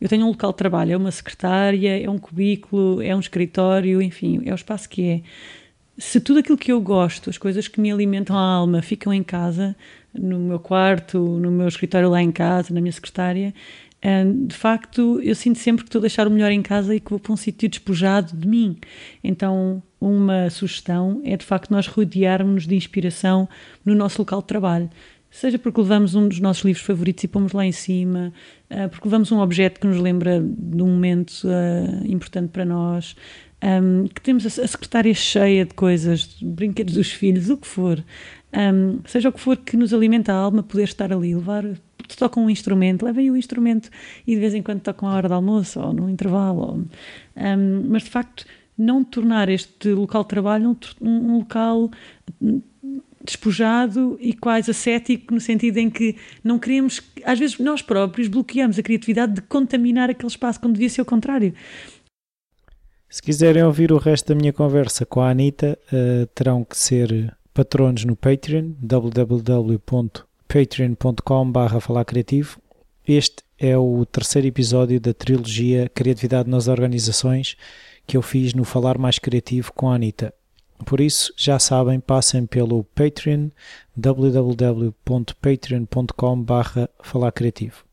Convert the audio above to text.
Eu tenho um local de trabalho, é uma secretária, é um cubículo, é um escritório, enfim, é o espaço que é. Se tudo aquilo que eu gosto, as coisas que me alimentam a alma, ficam em casa, no meu quarto, no meu escritório lá em casa, na minha secretária, de facto, eu sinto sempre que estou a deixar o melhor em casa e que vou para um sítio despojado de mim. Então, uma sugestão é de facto nós rodearmos de inspiração no nosso local de trabalho. Seja porque levamos um dos nossos livros favoritos e pomos lá em cima, ah, porque levamos um objeto que nos lembra de um momento uh, importante para nós, um, que temos a secretária cheia de coisas, brinquedos dos filhos, o que for. Um, seja o que for que nos alimenta a alma, poder estar ali, levar tocam um instrumento, levem o instrumento e de vez em quando tocam a hora de almoço ou no intervalo. Ou, um, mas de facto, não tornar este local de trabalho um, um local despojado e quase ascético, no sentido em que não queremos, às vezes nós próprios bloqueamos a criatividade de contaminar aquele espaço quando devia ser o contrário. Se quiserem ouvir o resto da minha conversa com a Anitta, uh, terão que ser patronos no Patreon, www.patreon.com.br falar criativo. Este é o terceiro episódio da trilogia Criatividade nas Organizações que eu fiz no Falar Mais Criativo com a Anitta. Por isso, já sabem, passem pelo Patreon, www.patreon.com barra falar criativo.